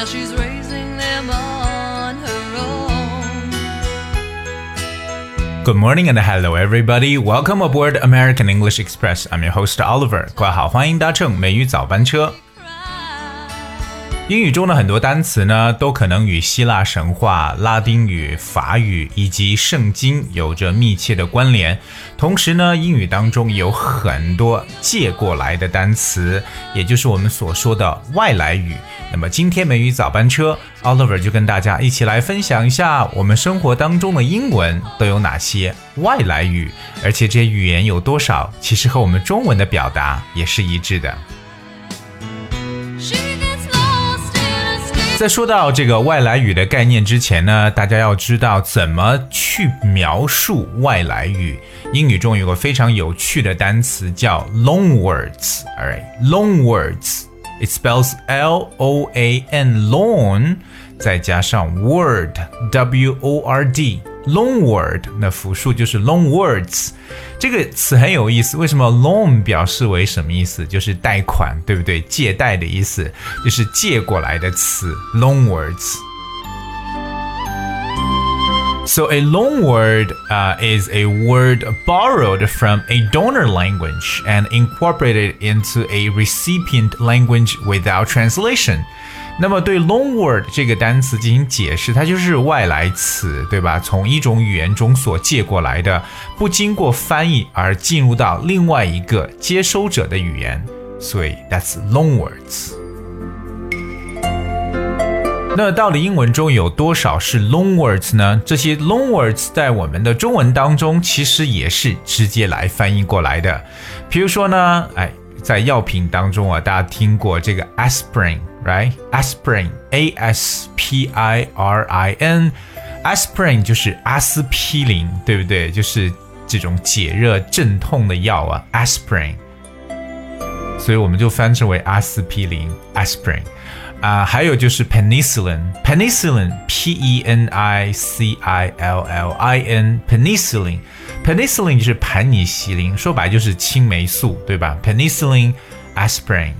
Now she's raising them on her own. Good morning and hello everybody. Welcome aboard American English Express. I'm your host Oliver. 各位好，欢迎搭乘美语早班车。 英语中的很多单词呢，都可能与希腊神话、拉丁语、法语以及圣经有着密切的关联。同时呢，英语当中有很多借过来的单词，也就是我们所说的外来语。那么今天美语早班车，Oliver 就跟大家一起来分享一下我们生活当中的英文都有哪些外来语，而且这些语言有多少，其实和我们中文的表达也是一致的。在说到这个外来语的概念之前呢，大家要知道怎么去描述外来语。英语中有个非常有趣的单词叫 long words。Alright，long words。It spells L O A N long，再加上 word W O R D。Long word，那复数就是 long words。这个词很有意思，为什么 loan 表示为什么意思？就是贷款，对不对？借贷的意思，就是借过来的词。Loan words。So a loan word uh, is a word borrowed from a donor language and incorporated into a recipient language without translation. 那么对 loan word 这个单词进行解释，它就是外来词，对吧？从一种语言中所借过来的，不经过翻译而进入到另外一个接收者的语言，所以 that's loan words。 那到底英文中有多少是 long words 呢？这些 long words 在我们的中文当中其实也是直接来翻译过来的。比如说呢，哎。在药品当中啊，大家听过这个 aspirin，right？aspirin，a s p i r i n，aspirin 就是阿司匹林，对不对？就是这种解热镇痛的药啊，aspirin。所以我们就翻成为阿司匹林，aspirin。啊，还有就是 penicillin，penicillin，p e n i c i l l i n，penicillin，penicillin 就是盘尼西林，说白就是青霉素，对吧？penicillin，aspirin。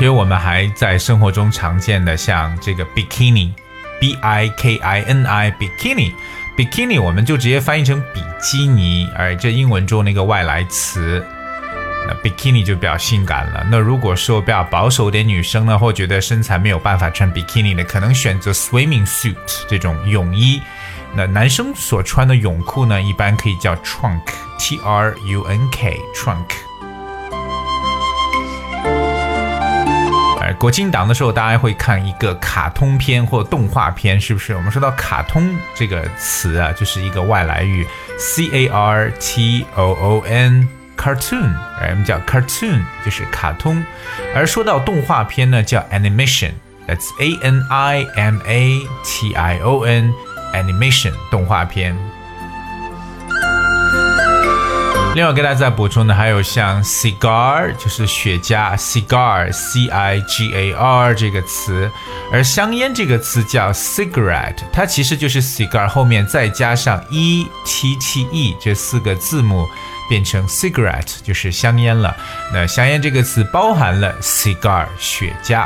比如我们还在生活中常见的，像这个 bikini，B-I-K-I-N-I bikini bikini 我们就直接翻译成比基尼，哎这英文中那个外来词。那 bikini 就比较性感了。那如果说比较保守点女生呢，或觉得身材没有办法穿 bikini 的，可能选择 swimming suit 这种泳衣。那男生所穿的泳裤呢，一般可以叫 trunk，t r u n k，trunk。国庆档的时候，大家会看一个卡通片或动画片，是不是？我们说到卡通这个词啊，就是一个外来语，c a r t o o n。cartoon，我们叫 cartoon 就是卡通，而说到动画片呢，叫 animation，that's a n i m a t i o n，animation 动画片。另外，给大家再补充的还有像 cigar，就是雪茄，cigar，c i g a r 这个词，而香烟这个词叫 cigarette，它其实就是 cigar 后面再加上 e t t e 这四个字母。变成 cigarette 就是香烟了。那香烟这个词包含了 cigar 雪茄。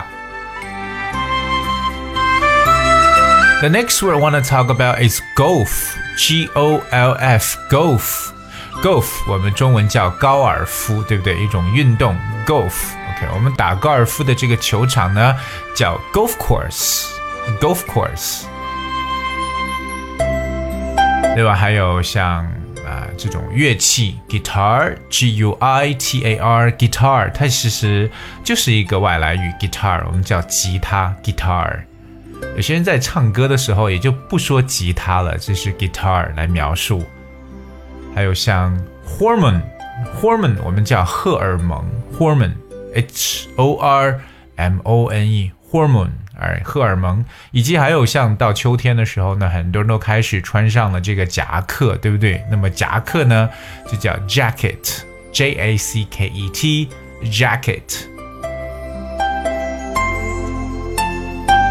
The next word I want to talk about is golf. G O L F golf. Golf 我们中文叫高尔夫，对不对？一种运动 golf。OK，我们打高尔夫的这个球场呢叫 golf course。golf course。另外还有像啊，这种乐器 guitar，g u i t a r，guitar，它其实就是一个外来语 guitar，我们叫吉他 guitar。有些人在唱歌的时候也就不说吉他了，这是 guitar 来描述。还有像 hormone，hormone 我们叫荷尔蒙 hormone，h o r m o n e，hormone。哎，荷尔蒙，以及还有像到秋天的时候呢，很多人都开始穿上了这个夹克，对不对？那么夹克呢，就叫 jacket，j a c k e t，jacket。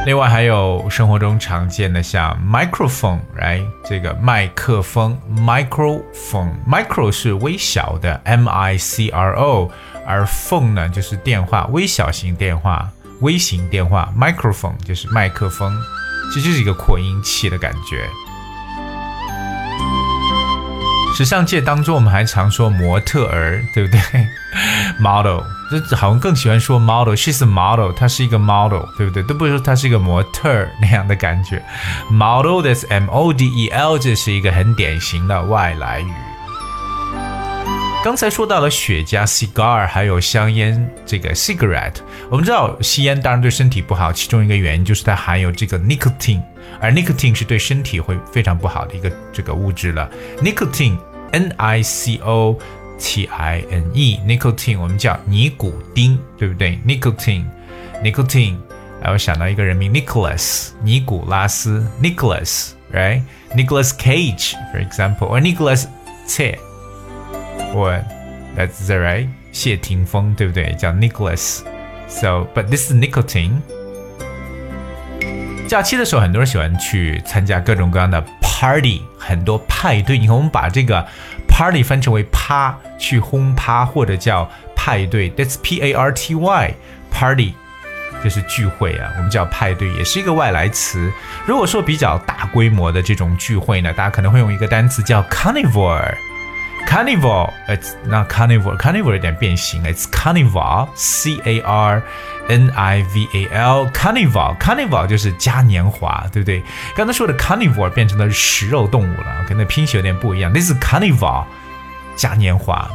另外还有生活中常见的像 microphone，right？这个麦克风 microphone，micro 是微小的 M I C R O，而 phone 呢就是电话，微小型电话、微型电话，microphone 就是麦克风，这就是一个扩音器的感觉。时尚界当中，我们还常说模特儿，对不对？model，这好像更喜欢说 model，she's a model，她是一个 model，对不对？都不会说她是一个模特儿那样的感觉。model，that's M O D E L，这是一个很典型的外来语。刚才说到了雪茄 cigar，还有香烟这个 cigarette。我们知道吸烟当然对身体不好，其中一个原因就是它含有这个 nicotine，而 nicotine 是对身体会非常不好的一个这个物质了。nicotine nicotine，N I C O T I N E，nicotine 我们叫尼古丁，对不对？nicotine，nicotine，还有想到一个人名 Nicholas，尼古拉斯 Nicholas，right？Nicholas Cage，for example，or Nicholas T。or that's the right 谢霆锋，对不对？叫 Nicholas。So, but this is nicotine. 假期的时候，很多人喜欢去参加各种各样的 party，很多派对。你看，我们把这个 party 翻成为趴，去轰趴或者叫派对。That's P A R T Y party，就是聚会啊，我们叫派对，也是一个外来词。如果说比较大规模的这种聚会呢，大家可能会用一个单词叫 carnival。Carnival，it's not carnival，carnival 有点变形，it's carnival，c a r n i v a l，carnival，carnival 就是嘉年华，对不对？刚才说的 carnival 变成了食肉动物了，跟那拼写有点不一样。This is carnival，嘉年华。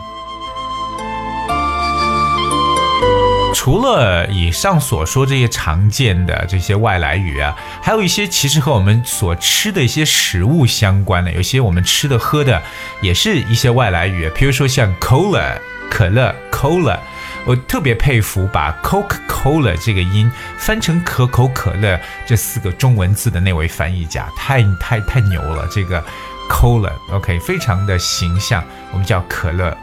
除了以上所说这些常见的这些外来语啊，还有一些其实和我们所吃的一些食物相关的，有些我们吃的喝的也是一些外来语，比如说像 cola 可乐 cola，我特别佩服把 Coca Cola 这个音翻成可口可乐这四个中文字的那位翻译家，太太太牛了，这个 cola OK 非常的形象，我们叫可乐。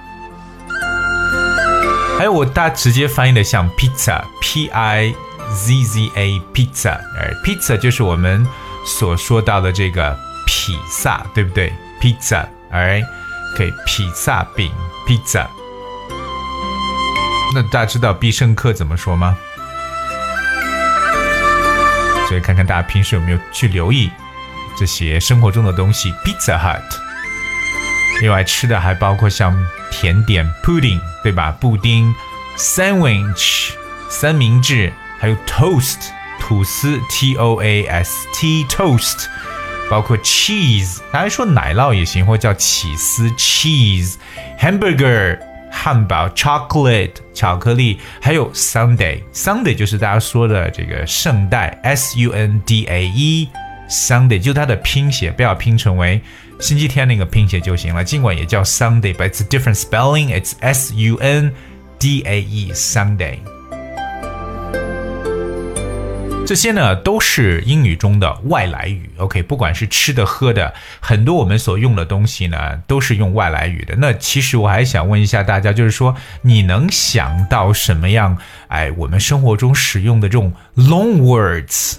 还有我大直接翻译的像 pizza，p i z z a pizza，而 pizza 就是我们所说到的这个披萨，对不对？pizza，哎，可以披萨饼 pizza。那大家知道必胜客怎么说吗？所以看看大家平时有没有去留意这些生活中的东西，Pizza Hut。另外吃的还包括像。甜点 pudding 对吧？布丁 sandwich 三明治，还有 toast 吐司 t o a s t toast，包括 cheese，大家说奶酪也行，或叫起司 cheese hamburger 汉堡 chocolate 巧克力，还有 Sunday Sunday 就是大家说的这个圣代 s u n d a e Sunday 就它的拼写，不要拼成为。星期天那个拼写就行了，尽管也叫 Sunday，but it's a different spelling. It's S U N D A E Sunday。这些呢都是英语中的外来语。OK，不管是吃的喝的，很多我们所用的东西呢都是用外来语的。那其实我还想问一下大家，就是说你能想到什么样？哎，我们生活中使用的这种 long words？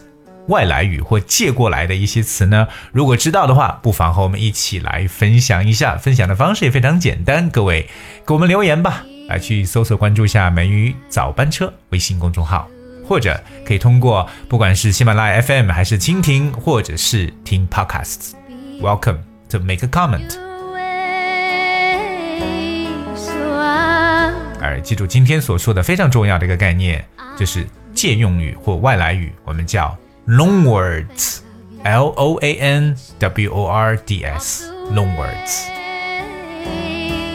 外来语或借过来的一些词呢？如果知道的话，不妨和我们一起来分享一下。分享的方式也非常简单，各位给我们留言吧，来去搜索关注一下“美语早班车”微信公众号，或者可以通过不管是喜马拉雅 FM 还是蜻蜓，或者是听 Podcasts。Welcome to make a comment。而记住今天所说的非常重要的一个概念，就是借用语或外来语，我们叫。long words, L O A N W O R D S, long words。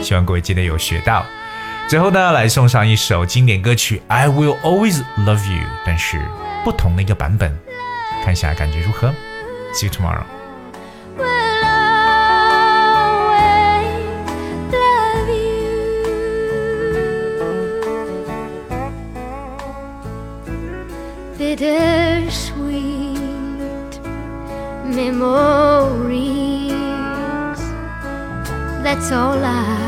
希望各位今天有学到。最后呢，来送上一首经典歌曲《I Will Always Love You》，但是不同的一个版本，看一下感觉如何？See you tomorrow. bittersweet memories. That's all I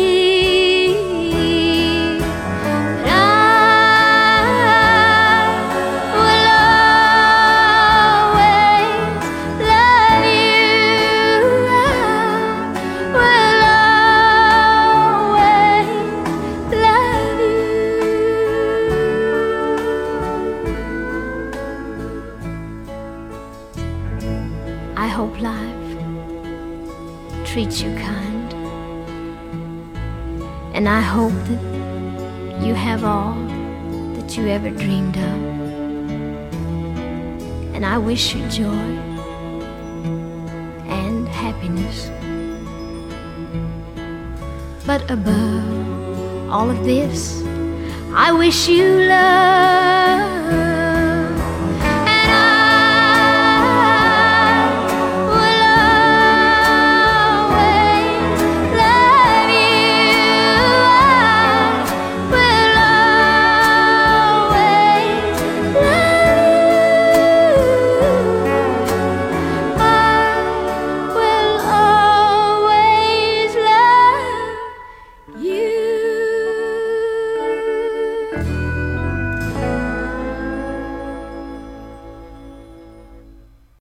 Life treats you kind. And I hope that you have all that you ever dreamed of. And I wish you joy and happiness. But above all of this, I wish you love.